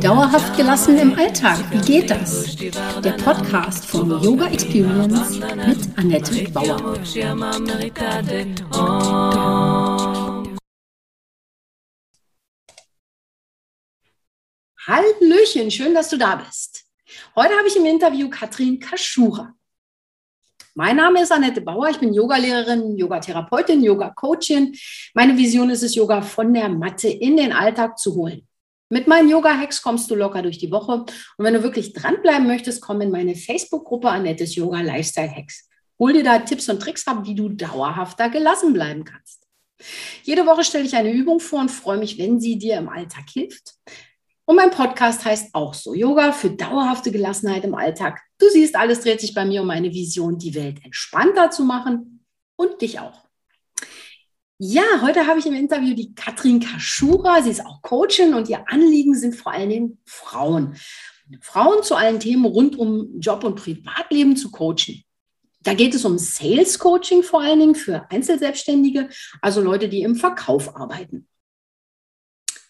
Dauerhaft gelassen im Alltag, wie geht das? Der Podcast von Yoga Experience mit Annette Bauer. Hallöchen, schön, dass du da bist. Heute habe ich im Interview Katrin Kaschura. Mein Name ist Annette Bauer. Ich bin Yogalehrerin, Yogatherapeutin, Yoga-Coachin. Meine Vision ist es, Yoga von der Matte in den Alltag zu holen. Mit meinen Yoga-Hacks kommst du locker durch die Woche. Und wenn du wirklich dranbleiben möchtest, komm in meine Facebook-Gruppe Annettes Yoga Lifestyle Hacks. Hol dir da Tipps und Tricks ab, wie du dauerhafter gelassen bleiben kannst. Jede Woche stelle ich eine Übung vor und freue mich, wenn sie dir im Alltag hilft. Und mein Podcast heißt auch so, Yoga für dauerhafte Gelassenheit im Alltag. Du siehst, alles dreht sich bei mir um meine Vision, die Welt entspannter zu machen und dich auch. Ja, heute habe ich im Interview die Katrin Kaschura. Sie ist auch Coachin und ihr Anliegen sind vor allen Dingen Frauen. Frauen zu allen Themen rund um Job und Privatleben zu coachen. Da geht es um Sales Coaching vor allen Dingen für Einzelselbstständige, also Leute, die im Verkauf arbeiten.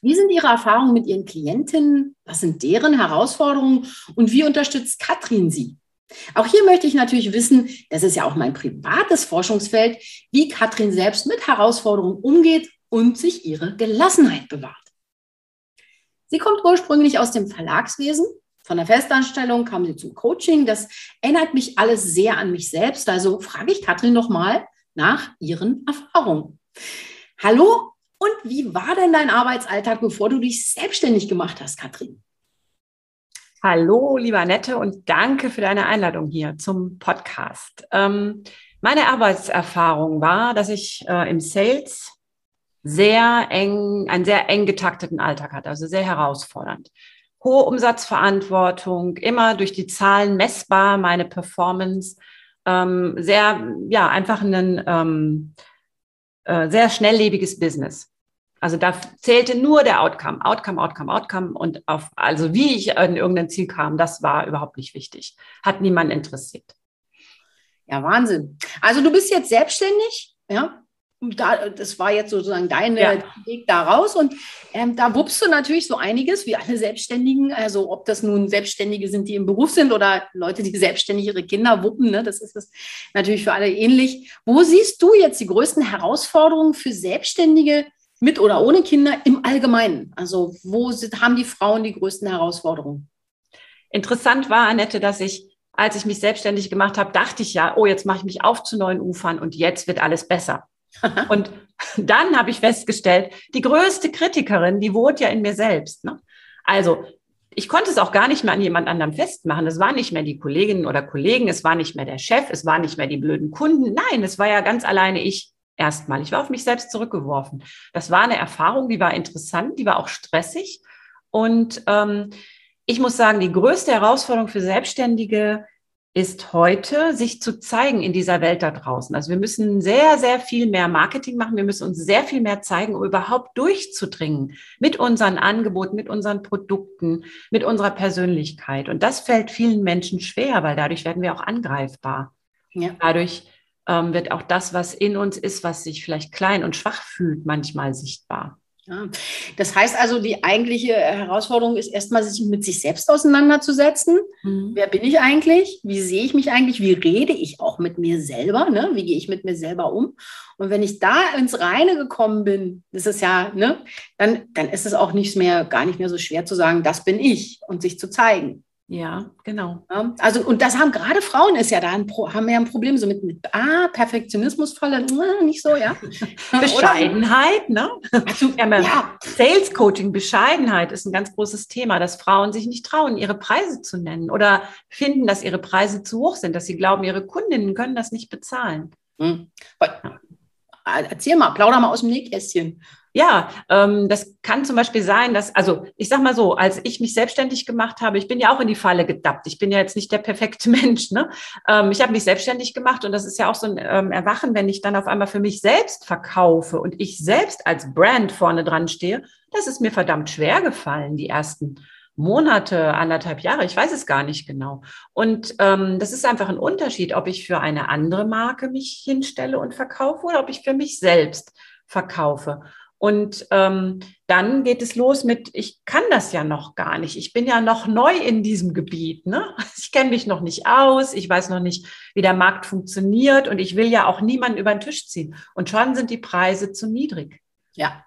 Wie sind Ihre Erfahrungen mit Ihren Klientinnen? Was sind deren Herausforderungen? Und wie unterstützt Katrin Sie? Auch hier möchte ich natürlich wissen, das ist ja auch mein privates Forschungsfeld, wie Katrin selbst mit Herausforderungen umgeht und sich ihre Gelassenheit bewahrt. Sie kommt ursprünglich aus dem Verlagswesen. Von der Festanstellung kam sie zum Coaching. Das erinnert mich alles sehr an mich selbst. Also frage ich Katrin nochmal nach ihren Erfahrungen. Hallo, und wie war denn dein Arbeitsalltag, bevor du dich selbstständig gemacht hast, Katrin? Hallo, lieber Nette, und danke für deine Einladung hier zum Podcast. Ähm, meine Arbeitserfahrung war, dass ich äh, im Sales sehr eng, einen sehr eng getakteten Alltag hatte, also sehr herausfordernd. Hohe Umsatzverantwortung, immer durch die Zahlen messbar, meine Performance, ähm, sehr, ja, einfach einen, ähm, äh, sehr schnelllebiges Business. Also da zählte nur der Outcome, Outcome, Outcome, Outcome und auf, also wie ich in irgendein Ziel kam, das war überhaupt nicht wichtig. Hat niemand interessiert. Ja, Wahnsinn. Also du bist jetzt selbstständig, ja? da, das war jetzt sozusagen dein ja. Weg da raus. Und ähm, da wuppst du natürlich so einiges, wie alle Selbstständigen. Also ob das nun Selbstständige sind, die im Beruf sind oder Leute, die selbstständig ihre Kinder wuppen, ne? das ist es natürlich für alle ähnlich. Wo siehst du jetzt die größten Herausforderungen für Selbstständige mit oder ohne Kinder im Allgemeinen? Also wo sind, haben die Frauen die größten Herausforderungen? Interessant war, Annette, dass ich als ich mich selbstständig gemacht habe, dachte ich ja, oh, jetzt mache ich mich auf zu neuen Ufern und jetzt wird alles besser. Und dann habe ich festgestellt, die größte Kritikerin, die wohnt ja in mir selbst. Ne? Also ich konnte es auch gar nicht mehr an jemand anderem festmachen. Es war nicht mehr die Kolleginnen oder Kollegen, es war nicht mehr der Chef, es war nicht mehr die blöden Kunden. Nein, es war ja ganz alleine ich erstmal. Ich war auf mich selbst zurückgeworfen. Das war eine Erfahrung, die war interessant, die war auch stressig. Und ähm, ich muss sagen, die größte Herausforderung für Selbstständige ist heute, sich zu zeigen in dieser Welt da draußen. Also wir müssen sehr, sehr viel mehr Marketing machen. Wir müssen uns sehr viel mehr zeigen, um überhaupt durchzudringen mit unseren Angeboten, mit unseren Produkten, mit unserer Persönlichkeit. Und das fällt vielen Menschen schwer, weil dadurch werden wir auch angreifbar. Ja. Dadurch ähm, wird auch das, was in uns ist, was sich vielleicht klein und schwach fühlt, manchmal sichtbar. Ja. Das heißt also, die eigentliche Herausforderung ist erstmal, sich mit sich selbst auseinanderzusetzen. Mhm. Wer bin ich eigentlich? Wie sehe ich mich eigentlich? Wie rede ich auch mit mir selber? Ne? Wie gehe ich mit mir selber um? Und wenn ich da ins Reine gekommen bin, das ist ja, ne, dann, dann ist es auch nicht mehr, gar nicht mehr so schwer zu sagen, das bin ich und sich zu zeigen. Ja, genau. Ja, also, und das haben gerade Frauen ist ja da ein, haben ja ein Problem so mit, mit ah, Perfektionismusfalle, äh, nicht so, ja. Bescheidenheit, ne? Also, ja. Sales Coaching, Bescheidenheit ist ein ganz großes Thema, dass Frauen sich nicht trauen, ihre Preise zu nennen oder finden, dass ihre Preise zu hoch sind, dass sie glauben, ihre Kundinnen können das nicht bezahlen. Hm. Erzähl mal, plauder mal aus dem Nähkästchen. Ja, ähm, das kann zum Beispiel sein, dass, also ich sag mal so, als ich mich selbstständig gemacht habe, ich bin ja auch in die Falle gedappt. Ich bin ja jetzt nicht der perfekte Mensch. Ne? Ähm, ich habe mich selbstständig gemacht und das ist ja auch so ein ähm, Erwachen, wenn ich dann auf einmal für mich selbst verkaufe und ich selbst als Brand vorne dran stehe. Das ist mir verdammt schwer gefallen, die ersten Monate, anderthalb Jahre, ich weiß es gar nicht genau. Und ähm, das ist einfach ein Unterschied, ob ich für eine andere Marke mich hinstelle und verkaufe oder ob ich für mich selbst verkaufe. Und ähm, dann geht es los mit, ich kann das ja noch gar nicht. Ich bin ja noch neu in diesem Gebiet. Ne? Ich kenne mich noch nicht aus. Ich weiß noch nicht, wie der Markt funktioniert. Und ich will ja auch niemanden über den Tisch ziehen. Und schon sind die Preise zu niedrig. Ja,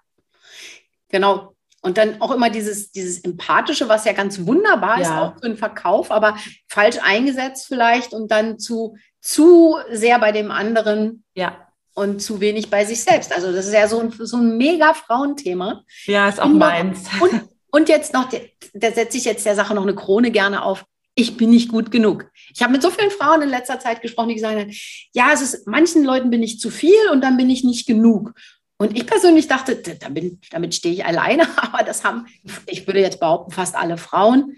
genau. Und dann auch immer dieses, dieses Empathische, was ja ganz wunderbar ja. ist, auch für den Verkauf, aber falsch eingesetzt vielleicht und dann zu, zu sehr bei dem anderen. Ja und zu wenig bei sich selbst. Also das ist ja so ein, so ein mega Frauenthema. Ja, ist auch und meins. Und, und jetzt noch, da setze ich jetzt der Sache noch eine Krone gerne auf. Ich bin nicht gut genug. Ich habe mit so vielen Frauen in letzter Zeit gesprochen, die gesagt haben, ja, es ist, manchen Leuten bin ich zu viel und dann bin ich nicht genug. Und ich persönlich dachte, damit, damit stehe ich alleine, aber das haben, ich würde jetzt behaupten, fast alle Frauen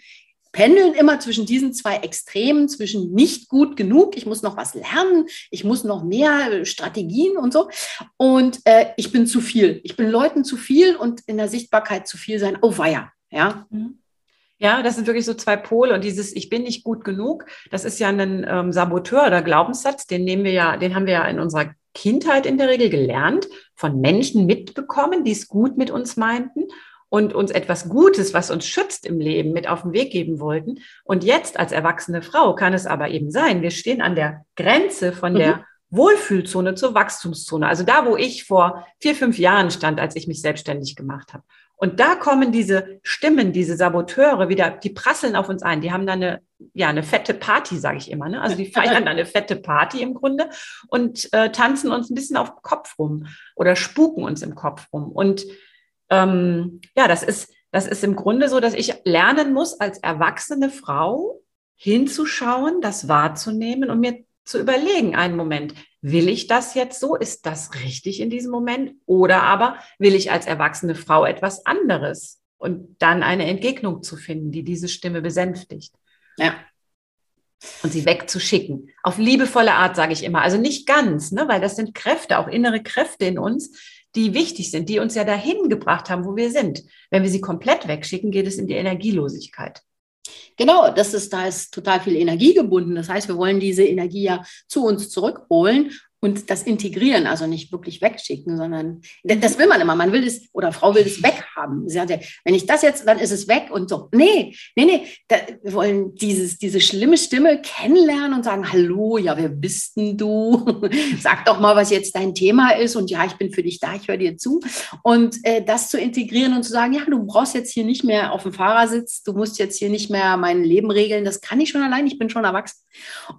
pendeln immer zwischen diesen zwei Extremen, zwischen nicht gut genug, ich muss noch was lernen, ich muss noch mehr Strategien und so. Und äh, ich bin zu viel. Ich bin Leuten zu viel und in der Sichtbarkeit zu viel sein. Oh, weia. Ja. Mhm. Ja, das sind wirklich so zwei Pole. Und dieses Ich bin nicht gut genug, das ist ja ein ähm, Saboteur oder Glaubenssatz, den nehmen wir ja, den haben wir ja in unserer Kindheit in der Regel gelernt, von Menschen mitbekommen, die es gut mit uns meinten und uns etwas Gutes, was uns schützt im Leben, mit auf den Weg geben wollten. Und jetzt als erwachsene Frau kann es aber eben sein, wir stehen an der Grenze von der mhm. Wohlfühlzone zur Wachstumszone. Also da, wo ich vor vier, fünf Jahren stand, als ich mich selbstständig gemacht habe. Und da kommen diese Stimmen, diese Saboteure wieder, die prasseln auf uns ein. Die haben da eine, ja, eine fette Party, sage ich immer. Ne? Also die feiern eine fette Party im Grunde und äh, tanzen uns ein bisschen auf dem Kopf rum oder spuken uns im Kopf rum. Und ähm, ja, das ist, das ist im Grunde so, dass ich lernen muss, als erwachsene Frau hinzuschauen, das wahrzunehmen und mir zu überlegen, einen Moment, will ich das jetzt so? Ist das richtig in diesem Moment? Oder aber will ich als erwachsene Frau etwas anderes? Und dann eine Entgegnung zu finden, die diese Stimme besänftigt. Ja. Und sie wegzuschicken. Auf liebevolle Art, sage ich immer. Also nicht ganz, ne? weil das sind Kräfte, auch innere Kräfte in uns, die wichtig sind, die uns ja dahin gebracht haben, wo wir sind. Wenn wir sie komplett wegschicken, geht es in die Energielosigkeit. Genau, das ist, da ist total viel Energie gebunden. Das heißt, wir wollen diese Energie ja zu uns zurückholen und das integrieren, also nicht wirklich wegschicken, sondern das will man immer. Man will es oder Frau will es weghaben. Sie sagte, wenn ich das jetzt, dann ist es weg und so. Nee, nee, nee. Da, wir wollen dieses, diese schlimme Stimme kennenlernen und sagen, hallo, ja, wer bist denn du? Sag doch mal, was jetzt dein Thema ist und ja, ich bin für dich da, ich höre dir zu. Und äh, das zu integrieren und zu sagen, ja, du brauchst jetzt hier nicht mehr auf dem Fahrersitz, du musst jetzt hier nicht mehr mein Leben regeln, das kann ich schon allein, ich bin schon erwachsen.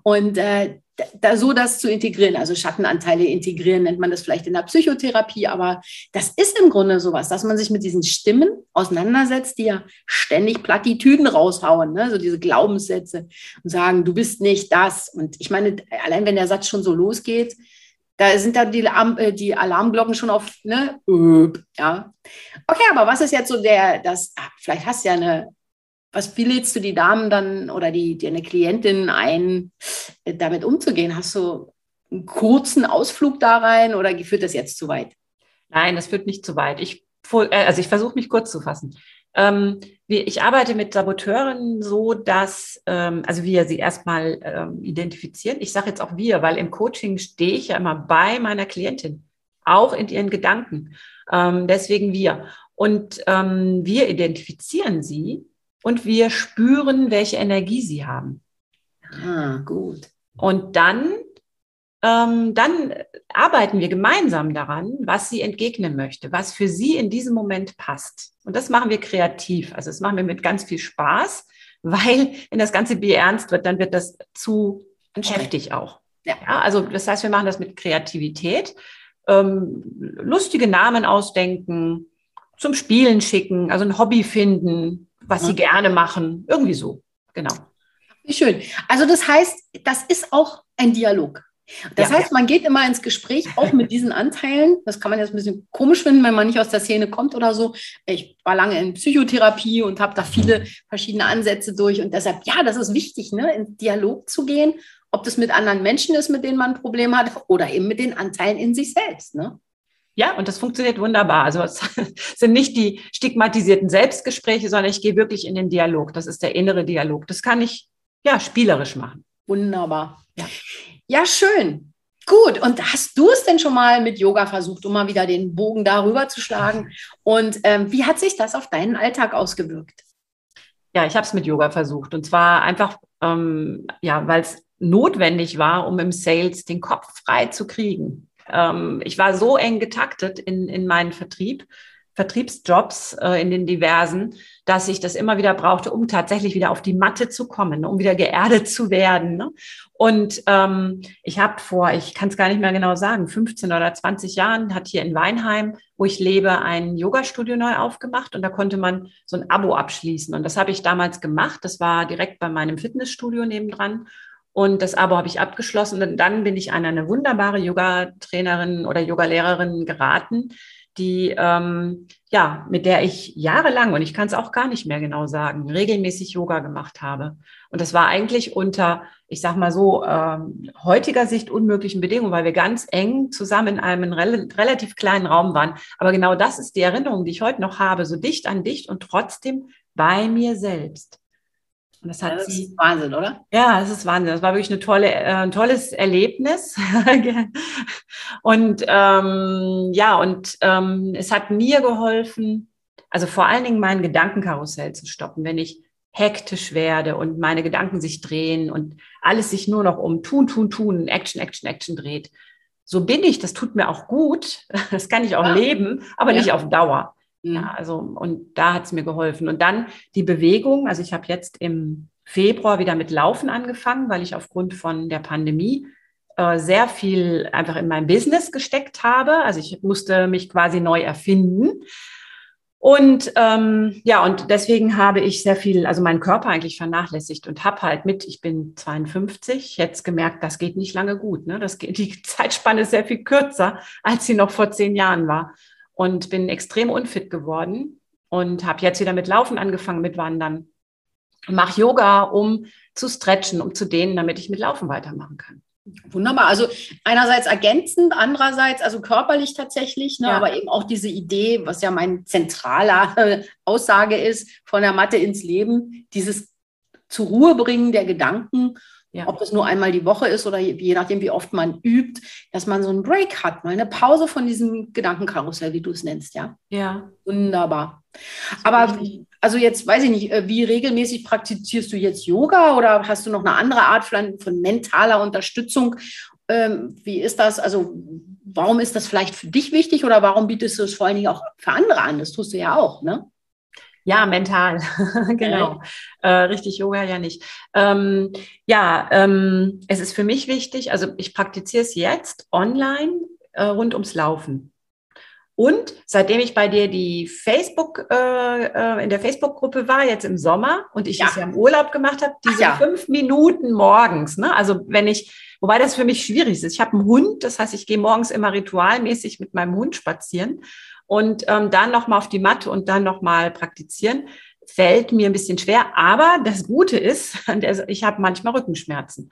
Und äh, da so das zu integrieren, also Schattenanteile integrieren, nennt man das vielleicht in der Psychotherapie, aber das ist im Grunde sowas, dass man sich mit diesen Stimmen auseinandersetzt, die ja ständig Plattitüden raushauen, ne? so diese Glaubenssätze und sagen, du bist nicht das. Und ich meine, allein wenn der Satz schon so losgeht, da sind da die, äh, die Alarmglocken schon auf, ne? Ja. Okay, aber was ist jetzt so der, das, ach, vielleicht hast du ja eine was, wie du die Damen dann oder die, deine Klientin ein, äh, damit umzugehen? Hast du einen kurzen Ausflug da rein oder führt das jetzt zu weit? Nein, das führt nicht zu weit. Ich, äh, also ich versuche mich kurz zu fassen. Ähm, ich arbeite mit Saboteuren so, dass, ähm, also wir sie erstmal ähm, identifizieren. Ich sage jetzt auch wir, weil im Coaching stehe ich ja immer bei meiner Klientin, auch in ihren Gedanken. Deswegen wir. Und wir identifizieren sie und wir spüren, welche Energie sie haben. Ah, gut. Und dann, ähm, dann arbeiten wir gemeinsam daran, was sie entgegnen möchte, was für sie in diesem Moment passt. Und das machen wir kreativ. Also das machen wir mit ganz viel Spaß, weil wenn das Ganze Bier ernst wird, dann wird das zu heftig auch. Ja. ja. also das heißt, wir machen das mit Kreativität, ähm, lustige Namen ausdenken, zum Spielen schicken, also ein Hobby finden, was ja. sie gerne machen. Irgendwie so. Genau. Wie schön. Also das heißt, das ist auch ein Dialog. Das ja, heißt, man geht immer ins Gespräch, auch mit diesen Anteilen. Das kann man jetzt ein bisschen komisch finden, wenn man nicht aus der Szene kommt oder so. Ich war lange in Psychotherapie und habe da viele verschiedene Ansätze durch. Und deshalb, ja, das ist wichtig, ne, in Dialog zu gehen, ob das mit anderen Menschen ist, mit denen man ein Problem hat, oder eben mit den Anteilen in sich selbst. Ne? Ja, und das funktioniert wunderbar. Also es sind nicht die stigmatisierten Selbstgespräche, sondern ich gehe wirklich in den Dialog. Das ist der innere Dialog. Das kann ich ja spielerisch machen. Wunderbar. Ja, ja schön. Gut, und hast du es denn schon mal mit Yoga versucht, um mal wieder den Bogen darüber zu schlagen? Und ähm, wie hat sich das auf deinen Alltag ausgewirkt? Ja, ich habe es mit Yoga versucht. Und zwar einfach, ähm, ja, weil es notwendig war, um im Sales den Kopf frei zu kriegen. Ähm, ich war so eng getaktet in, in meinen Vertrieb, Vertriebsjobs äh, in den diversen, dass ich das immer wieder brauchte, um tatsächlich wieder auf die Matte zu kommen, um wieder geerdet zu werden. Ne? Und ähm, ich habe vor, ich kann es gar nicht mehr genau sagen, 15 oder 20 Jahren hat hier in Weinheim, wo ich lebe, ein Yoga-Studio neu aufgemacht und da konnte man so ein Abo abschließen. Und das habe ich damals gemacht. Das war direkt bei meinem Fitnessstudio nebendran. Und das Abo habe ich abgeschlossen. Und dann bin ich an eine wunderbare Yoga-Trainerin oder Yoga-Lehrerin geraten, die, ähm, ja, mit der ich jahrelang, und ich kann es auch gar nicht mehr genau sagen, regelmäßig Yoga gemacht habe. Und das war eigentlich unter, ich sag mal so, ähm, heutiger Sicht unmöglichen Bedingungen, weil wir ganz eng zusammen in einem rel relativ kleinen Raum waren. Aber genau das ist die Erinnerung, die ich heute noch habe, so dicht an dicht und trotzdem bei mir selbst. Und das hat ja, das sie. Ist Wahnsinn, oder? Ja, es ist Wahnsinn. Das war wirklich eine tolle, äh, ein tolles Erlebnis. und ähm, ja, und ähm, es hat mir geholfen, also vor allen Dingen mein Gedankenkarussell zu stoppen, wenn ich hektisch werde und meine Gedanken sich drehen und alles sich nur noch um tun, tun, tun, Action, Action, Action dreht. So bin ich, das tut mir auch gut, das kann ich auch ja. leben, aber ja. nicht auf Dauer. Ja, mhm. also, und da hat es mir geholfen. Und dann die Bewegung. Also ich habe jetzt im Februar wieder mit Laufen angefangen, weil ich aufgrund von der Pandemie äh, sehr viel einfach in mein Business gesteckt habe. Also ich musste mich quasi neu erfinden. Und ähm, ja, und deswegen habe ich sehr viel, also meinen Körper eigentlich vernachlässigt und habe halt mit, ich bin 52, jetzt gemerkt, das geht nicht lange gut. Ne? Das geht, die Zeitspanne ist sehr viel kürzer, als sie noch vor zehn Jahren war und bin extrem unfit geworden und habe jetzt wieder mit Laufen angefangen, mit Wandern. Mache Yoga, um zu stretchen, um zu dehnen, damit ich mit Laufen weitermachen kann. Wunderbar. Also einerseits ergänzend, andererseits also körperlich tatsächlich, ne, ja. aber eben auch diese Idee, was ja mein zentraler äh, Aussage ist, von der Matte ins Leben, dieses zur Ruhe bringen der Gedanken ja. Ob das nur einmal die Woche ist oder je nachdem, wie oft man übt, dass man so einen Break hat, mal eine Pause von diesem Gedankenkarussell, wie du es nennst, ja? Ja. Wunderbar. Aber also jetzt weiß ich nicht, äh, wie regelmäßig praktizierst du jetzt Yoga oder hast du noch eine andere Art von, von mentaler Unterstützung? Ähm, wie ist das? Also warum ist das vielleicht für dich wichtig oder warum bietest du es vor allen Dingen auch für andere an? Das tust du ja auch, ne? Ja, mental, genau. Äh, richtig Yoga ja nicht. Ähm, ja, ähm, es ist für mich wichtig, also ich praktiziere es jetzt online äh, rund ums Laufen. Und seitdem ich bei dir die Facebook, äh, äh in der Facebook-Gruppe war, jetzt im Sommer, und ich ja. es ja im Urlaub gemacht habe, diese ja. fünf Minuten morgens, ne? Also wenn ich, wobei das für mich schwierig ist. Ich habe einen Hund, das heißt, ich gehe morgens immer ritualmäßig mit meinem Hund spazieren und ähm, dann nochmal auf die Matte und dann nochmal praktizieren, fällt mir ein bisschen schwer. Aber das Gute ist, ich habe manchmal Rückenschmerzen.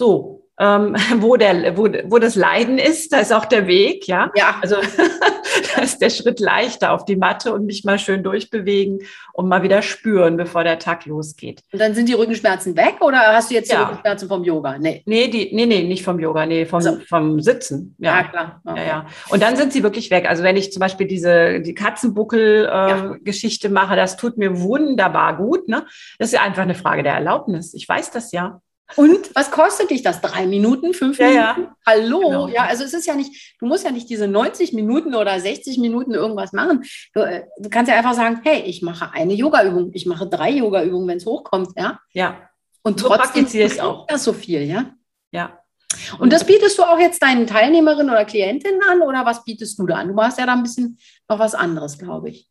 So, ähm, wo, der, wo, wo das Leiden ist, da ist auch der Weg, ja. Ja. Also da ist der Schritt leichter auf die Matte und mich mal schön durchbewegen und mal wieder spüren, bevor der Tag losgeht. Und dann sind die Rückenschmerzen weg oder hast du jetzt die ja. Rückenschmerzen vom Yoga? Nee. Nee, die, nee, nee, nicht vom Yoga, nee, vom, so. vom Sitzen. Ja, ja klar. Okay. Ja, ja. Und dann sind sie wirklich weg. Also wenn ich zum Beispiel diese die Katzenbuckel-Geschichte äh, ja. mache, das tut mir wunderbar gut. Ne? Das ist einfach eine Frage der Erlaubnis. Ich weiß das ja. Und was kostet dich das? Drei Minuten, fünf ja, Minuten? Ja. Hallo? Genau. Ja, also es ist ja nicht, du musst ja nicht diese 90 Minuten oder 60 Minuten irgendwas machen. Du, äh, du kannst ja einfach sagen, hey, ich mache eine Yoga-Übung, ich mache drei Yoga-Übungen, wenn es hochkommt, ja? Ja. Und so trotzdem ist auch das so viel, ja? Ja. Und das bietest du auch jetzt deinen Teilnehmerinnen oder Klientinnen an oder was bietest du da an? Du machst ja da ein bisschen noch was anderes, glaube ich.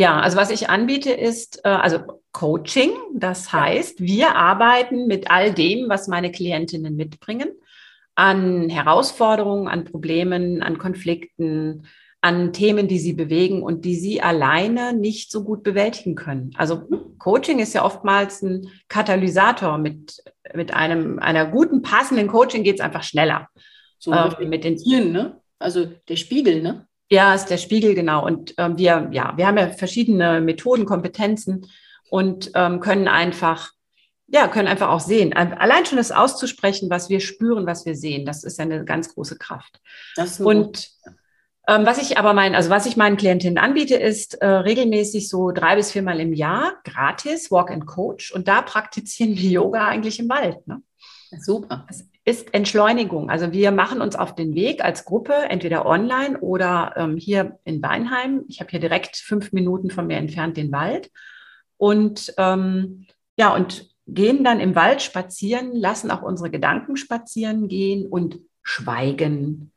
Ja, also was ich anbiete ist, äh, also Coaching. Das heißt, wir arbeiten mit all dem, was meine Klientinnen mitbringen, an Herausforderungen, an Problemen, an Konflikten, an Themen, die sie bewegen und die sie alleine nicht so gut bewältigen können. Also Coaching ist ja oftmals ein Katalysator. Mit, mit einem, einer guten, passenden Coaching geht es einfach schneller. So äh, mit den Tieren, ne? Also der Spiegel, ne? Ja, ist der Spiegel, genau. Und äh, wir, ja, wir haben ja verschiedene Methoden, Kompetenzen und ähm, können einfach ja, können einfach auch sehen. Allein schon das auszusprechen, was wir spüren, was wir sehen, das ist ja eine ganz große Kraft. Und ähm, was ich aber meinen, also was ich meinen Klientinnen anbiete, ist äh, regelmäßig so drei bis viermal im Jahr gratis Walk and Coach. Und da praktizieren wir Yoga eigentlich im Wald. Ne? Super. Ist Entschleunigung. Also wir machen uns auf den Weg als Gruppe, entweder online oder ähm, hier in Weinheim. Ich habe hier direkt fünf Minuten von mir entfernt den Wald. Und ähm, ja, und gehen dann im Wald spazieren, lassen auch unsere Gedanken spazieren gehen und schweigen.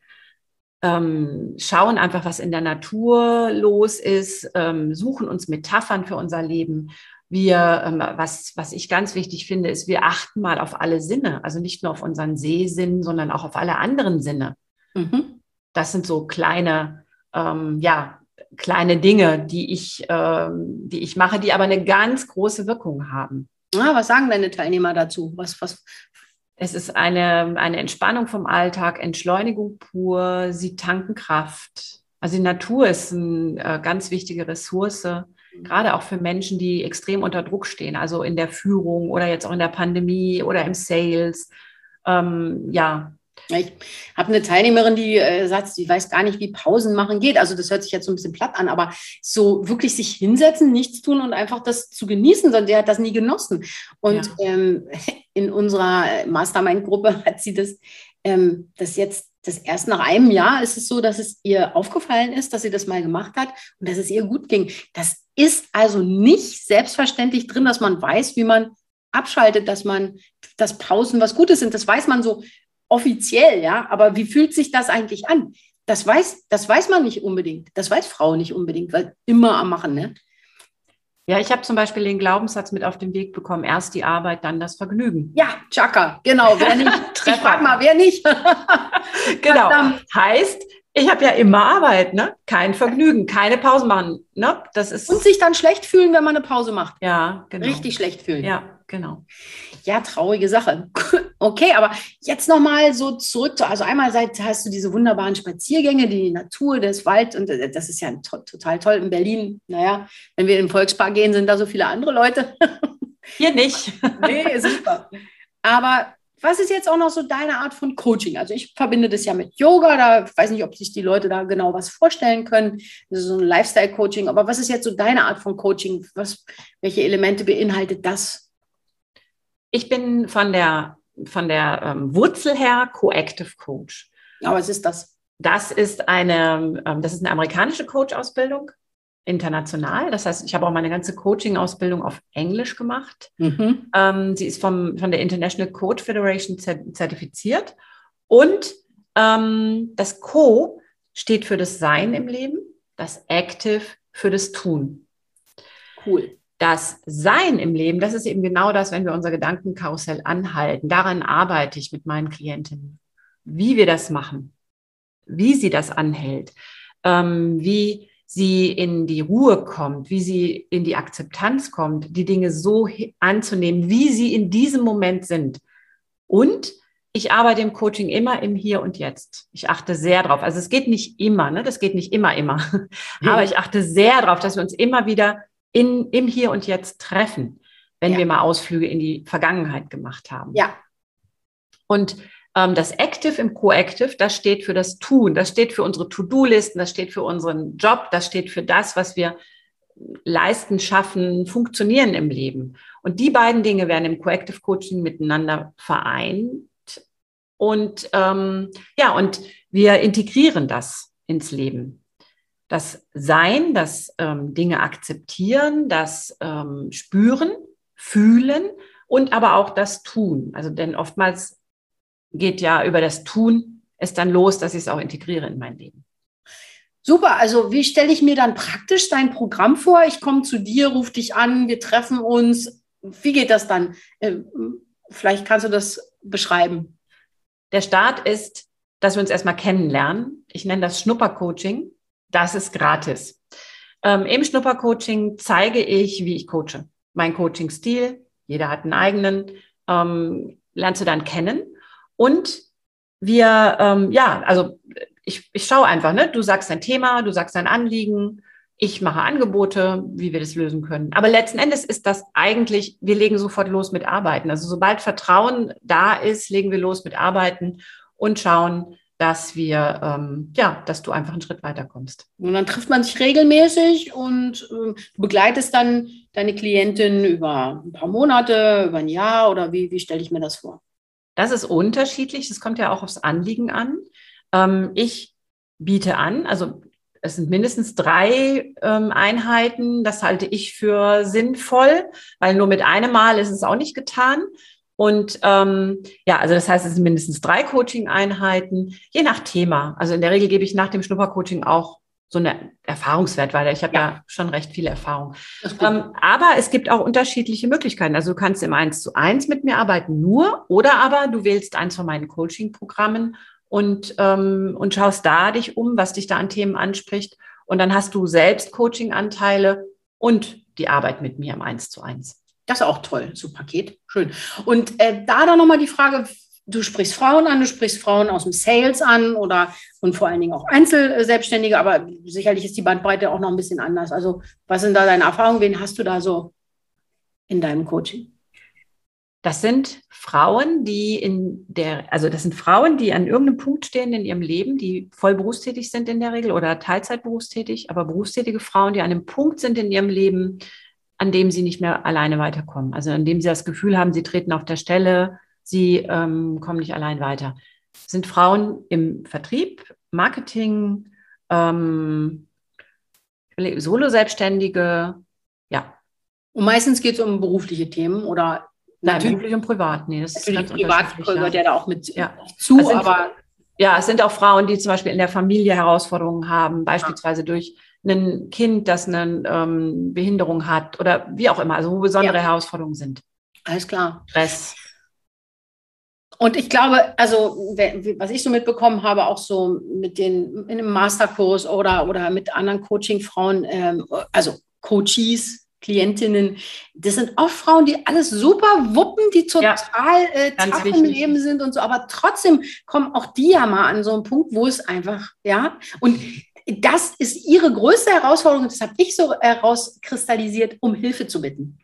Ähm, schauen einfach, was in der Natur los ist, ähm, suchen uns Metaphern für unser Leben. Wir, ähm, was, was ich ganz wichtig finde, ist, wir achten mal auf alle Sinne, also nicht nur auf unseren Sehsinn, sondern auch auf alle anderen Sinne. Mhm. Das sind so kleine, ähm, ja, kleine Dinge, die ich, ähm, die ich mache, die aber eine ganz große Wirkung haben. Ah, was sagen deine Teilnehmer dazu? Was, was? Es ist eine, eine Entspannung vom Alltag, Entschleunigung pur, sie tanken Kraft. Also die Natur ist eine äh, ganz wichtige Ressource. Gerade auch für Menschen, die extrem unter Druck stehen, also in der Führung oder jetzt auch in der Pandemie oder im Sales. Ähm, ja, ich habe eine Teilnehmerin, die äh, sagt, sie weiß gar nicht, wie Pausen machen geht. Also das hört sich jetzt so ein bisschen platt an, aber so wirklich sich hinsetzen, nichts tun und einfach das zu genießen, sondern der hat das nie genossen. Und ja. ähm, in unserer Mastermind-Gruppe hat sie das, ähm, das jetzt, das erst nach einem Jahr ist es so, dass es ihr aufgefallen ist, dass sie das mal gemacht hat und dass es ihr gut ging. Das ist also nicht selbstverständlich drin, dass man weiß, wie man abschaltet, dass man, dass Pausen was Gutes sind. Das weiß man so offiziell, ja, aber wie fühlt sich das eigentlich an? Das weiß, das weiß man nicht unbedingt. Das weiß Frau nicht unbedingt, weil immer am Machen, ne? Ja, ich habe zum Beispiel den Glaubenssatz mit auf den Weg bekommen: erst die Arbeit, dann das Vergnügen. Ja, Chaka, genau. Wer nicht? ich frag mal, wer nicht? genau. heißt, ich habe ja immer Arbeit, ne? Kein Vergnügen, keine Pause machen, ne? Das ist und sich dann schlecht fühlen, wenn man eine Pause macht. Ja, genau. Richtig schlecht fühlen. Ja, genau. Ja, traurige Sache. Okay, aber jetzt nochmal so zurück zu, also einmal seit, hast du diese wunderbaren Spaziergänge, die Natur, das Wald und äh, das ist ja to total toll in Berlin. Naja, wenn wir in den Volkspark gehen, sind da so viele andere Leute. Hier nicht. nee, super. Aber was ist jetzt auch noch so deine Art von Coaching? Also ich verbinde das ja mit Yoga, da weiß nicht, ob sich die Leute da genau was vorstellen können. Das ist so ein Lifestyle-Coaching, aber was ist jetzt so deine Art von Coaching? Was, welche Elemente beinhaltet das? Ich bin von der, von der ähm, Wurzel her Coactive Coach. Aber was ist das? Das ist eine, ähm, das ist eine amerikanische Coach-Ausbildung international. Das heißt, ich habe auch meine ganze Coaching-Ausbildung auf Englisch gemacht. Mhm. Ähm, sie ist vom, von der International Coach Federation zertifiziert. Und ähm, das Co steht für das Sein im Leben, das Active für das Tun. Cool. Das Sein im Leben, das ist eben genau das, wenn wir unser Gedankenkarussell anhalten. Daran arbeite ich mit meinen Klientinnen. Wie wir das machen, wie sie das anhält, ähm, wie sie in die Ruhe kommt, wie sie in die Akzeptanz kommt, die Dinge so anzunehmen, wie sie in diesem Moment sind. Und ich arbeite im Coaching immer im Hier und Jetzt. Ich achte sehr drauf. Also es geht nicht immer, ne? das geht nicht immer, immer. Aber ich achte sehr drauf, dass wir uns immer wieder in, im Hier und Jetzt treffen, wenn ja. wir mal Ausflüge in die Vergangenheit gemacht haben. Ja. Und ähm, das Active im Coactive, das steht für das Tun, das steht für unsere To-Do-Listen, das steht für unseren Job, das steht für das, was wir leisten, schaffen, funktionieren im Leben. Und die beiden Dinge werden im Coactive Coaching miteinander vereint. Und ähm, ja, und wir integrieren das ins Leben. Das Sein, das ähm, Dinge akzeptieren, das ähm, Spüren, Fühlen und aber auch das Tun. Also denn oftmals geht ja über das Tun es dann los, dass ich es auch integriere in mein Leben. Super, also wie stelle ich mir dann praktisch dein Programm vor? Ich komme zu dir, rufe dich an, wir treffen uns. Wie geht das dann? Äh, vielleicht kannst du das beschreiben. Der Start ist, dass wir uns erstmal kennenlernen. Ich nenne das Schnuppercoaching. Das ist gratis. Ähm, Im Schnuppercoaching zeige ich, wie ich coache. Mein Coaching-Stil, jeder hat einen eigenen, ähm, lernst du dann kennen. Und wir, ähm, ja, also ich, ich schaue einfach, ne? Du sagst dein Thema, du sagst dein Anliegen, ich mache Angebote, wie wir das lösen können. Aber letzten Endes ist das eigentlich, wir legen sofort los mit Arbeiten. Also sobald Vertrauen da ist, legen wir los mit Arbeiten und schauen, dass wir, ähm, ja, dass du einfach einen Schritt weiterkommst. Und dann trifft man sich regelmäßig und äh, begleitest dann deine Klientin über ein paar Monate, über ein Jahr oder wie, wie stelle ich mir das vor? Das ist unterschiedlich. Das kommt ja auch aufs Anliegen an. Ähm, ich biete an, also es sind mindestens drei ähm, Einheiten. Das halte ich für sinnvoll, weil nur mit einem Mal ist es auch nicht getan. Und ähm, ja, also das heißt, es sind mindestens drei Coaching-Einheiten, je nach Thema. Also in der Regel gebe ich nach dem Schnuppercoaching auch so eine Erfahrungswert weiter. Ich habe ja. ja schon recht viele Erfahrung. Ähm, aber es gibt auch unterschiedliche Möglichkeiten. Also du kannst im Eins zu eins mit mir arbeiten, nur oder aber du wählst eins von meinen Coaching-Programmen und, ähm, und schaust da dich um, was dich da an Themen anspricht. Und dann hast du selbst Coaching-Anteile und die Arbeit mit mir im Eins zu eins. Das ist auch toll, so Paket. Schön. Und äh, da dann nochmal die Frage, du sprichst Frauen an, du sprichst Frauen aus dem Sales an oder und vor allen Dingen auch Einzelselbstständige, aber sicherlich ist die Bandbreite auch noch ein bisschen anders. Also was sind da deine Erfahrungen? Wen hast du da so in deinem Coaching? Das sind Frauen, die in der, also das sind Frauen, die an irgendeinem Punkt stehen in ihrem Leben, die voll berufstätig sind in der Regel oder Teilzeit berufstätig, aber berufstätige Frauen, die an einem Punkt sind in ihrem Leben, an dem sie nicht mehr alleine weiterkommen. Also an dem sie das Gefühl haben, sie treten auf der Stelle, sie ähm, kommen nicht allein weiter. Das sind Frauen im Vertrieb, Marketing, ähm, Solo-Selbstständige, ja. Und meistens geht es um berufliche Themen oder Natürlich. Beruflich und privat. Nee, das Natürlich ist privat gehört ja da auch mit ja. zu, sind, aber. Ja, es sind auch Frauen, die zum Beispiel in der Familie Herausforderungen haben, beispielsweise ja. durch ein Kind, das eine ähm, Behinderung hat oder wie auch immer, also wo besondere ja. Herausforderungen sind. Alles klar. Stress. Und ich glaube, also was ich so mitbekommen habe, auch so mit den in einem Masterkurs oder, oder mit anderen Coaching-Frauen, ähm, also Coaches, Klientinnen, das sind oft Frauen, die alles super wuppen, die total ja, äh, tough im Leben sind und so, aber trotzdem kommen auch die ja mal an so einen Punkt, wo es einfach, ja, und das ist ihre größte Herausforderung, das habe ich so herauskristallisiert, um Hilfe zu bitten.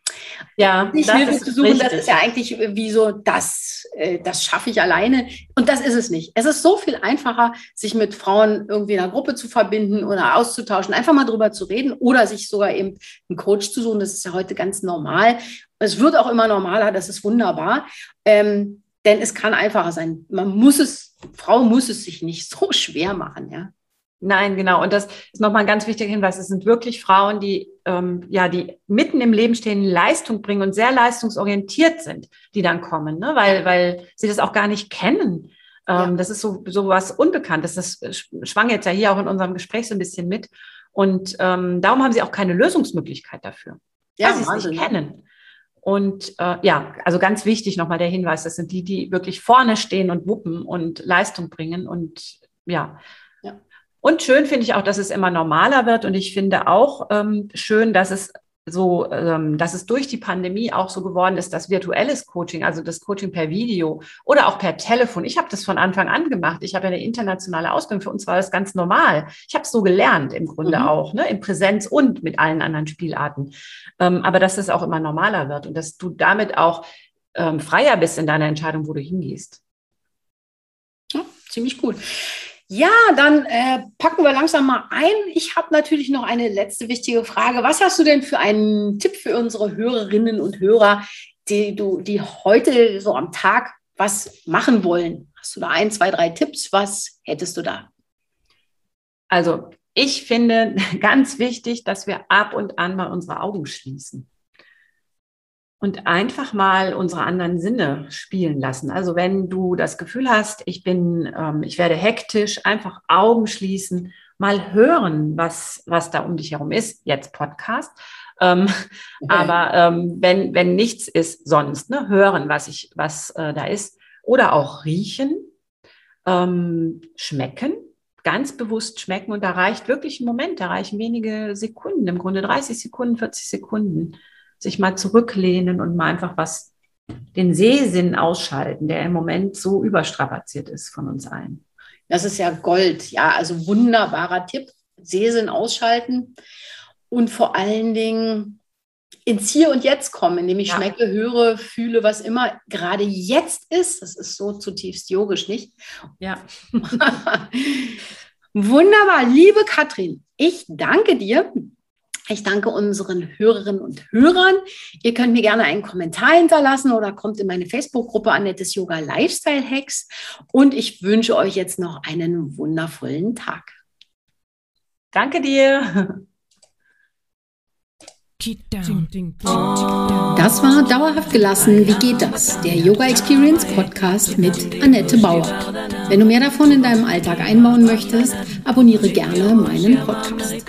Ja, nicht Hilfe zu suchen, richtig. das ist ja eigentlich wie so, das, äh, das schaffe ich alleine. Und das ist es nicht. Es ist so viel einfacher, sich mit Frauen irgendwie in einer Gruppe zu verbinden oder auszutauschen, einfach mal drüber zu reden oder sich sogar eben einen Coach zu suchen. Das ist ja heute ganz normal. Es wird auch immer normaler, das ist wunderbar. Ähm, denn es kann einfacher sein. Man muss es, Frau muss es sich nicht so schwer machen, ja. Nein, genau. Und das ist nochmal ein ganz wichtiger Hinweis. Es sind wirklich Frauen, die, ähm, ja, die mitten im Leben stehen, Leistung bringen und sehr leistungsorientiert sind, die dann kommen, ne? weil, weil sie das auch gar nicht kennen. Ähm, ja. Das ist so, so was Unbekanntes. Das schwang jetzt ja hier auch in unserem Gespräch so ein bisschen mit. Und ähm, darum haben sie auch keine Lösungsmöglichkeit dafür, ja, weil sie es nicht kennen. Und äh, ja, also ganz wichtig nochmal der Hinweis, das sind die, die wirklich vorne stehen und wuppen und Leistung bringen. Und ja, und schön finde ich auch, dass es immer normaler wird. Und ich finde auch ähm, schön, dass es so, ähm, dass es durch die Pandemie auch so geworden ist, dass virtuelles Coaching, also das Coaching per Video oder auch per Telefon. Ich habe das von Anfang an gemacht. Ich habe ja eine internationale Ausbildung. Für uns war das ganz normal. Ich habe es so gelernt im Grunde mhm. auch, ne, in Präsenz und mit allen anderen Spielarten. Ähm, aber dass es auch immer normaler wird und dass du damit auch ähm, freier bist in deiner Entscheidung, wo du hingehst. Ja, ziemlich gut. Ja, dann äh, packen wir langsam mal ein. Ich habe natürlich noch eine letzte wichtige Frage. Was hast du denn für einen Tipp für unsere Hörerinnen und Hörer, die du, die heute so am Tag was machen wollen? Hast du da ein, zwei, drei Tipps? Was hättest du da? Also ich finde ganz wichtig, dass wir ab und an mal unsere Augen schließen und einfach mal unsere anderen Sinne spielen lassen. Also wenn du das Gefühl hast, ich bin, ähm, ich werde hektisch, einfach Augen schließen, mal hören, was, was da um dich herum ist. Jetzt Podcast. Ähm, okay. Aber ähm, wenn, wenn nichts ist sonst, ne, hören, was ich, was äh, da ist. Oder auch riechen, ähm, schmecken, ganz bewusst schmecken. Und da reicht wirklich ein Moment, da reichen wenige Sekunden, im Grunde 30 Sekunden, 40 Sekunden sich mal zurücklehnen und mal einfach was, den Sehsinn ausschalten, der im Moment so überstrapaziert ist von uns allen. Das ist ja Gold, ja, also wunderbarer Tipp. Sehsinn ausschalten. und vor allen Dingen ins Hier und Jetzt kommen, indem ich ja. schmecke, höre, fühle, was immer gerade jetzt ist. Das ist so zutiefst yogisch, nicht? Ja. Wunderbar, liebe Katrin, ich danke dir. Ich danke unseren Hörerinnen und Hörern. Ihr könnt mir gerne einen Kommentar hinterlassen oder kommt in meine Facebook-Gruppe Annettes Yoga Lifestyle Hacks. Und ich wünsche euch jetzt noch einen wundervollen Tag. Danke dir. Das war Dauerhaft gelassen. Wie geht das? Der Yoga Experience Podcast mit Annette Bauer. Wenn du mehr davon in deinem Alltag einbauen möchtest, abonniere gerne meinen Podcast.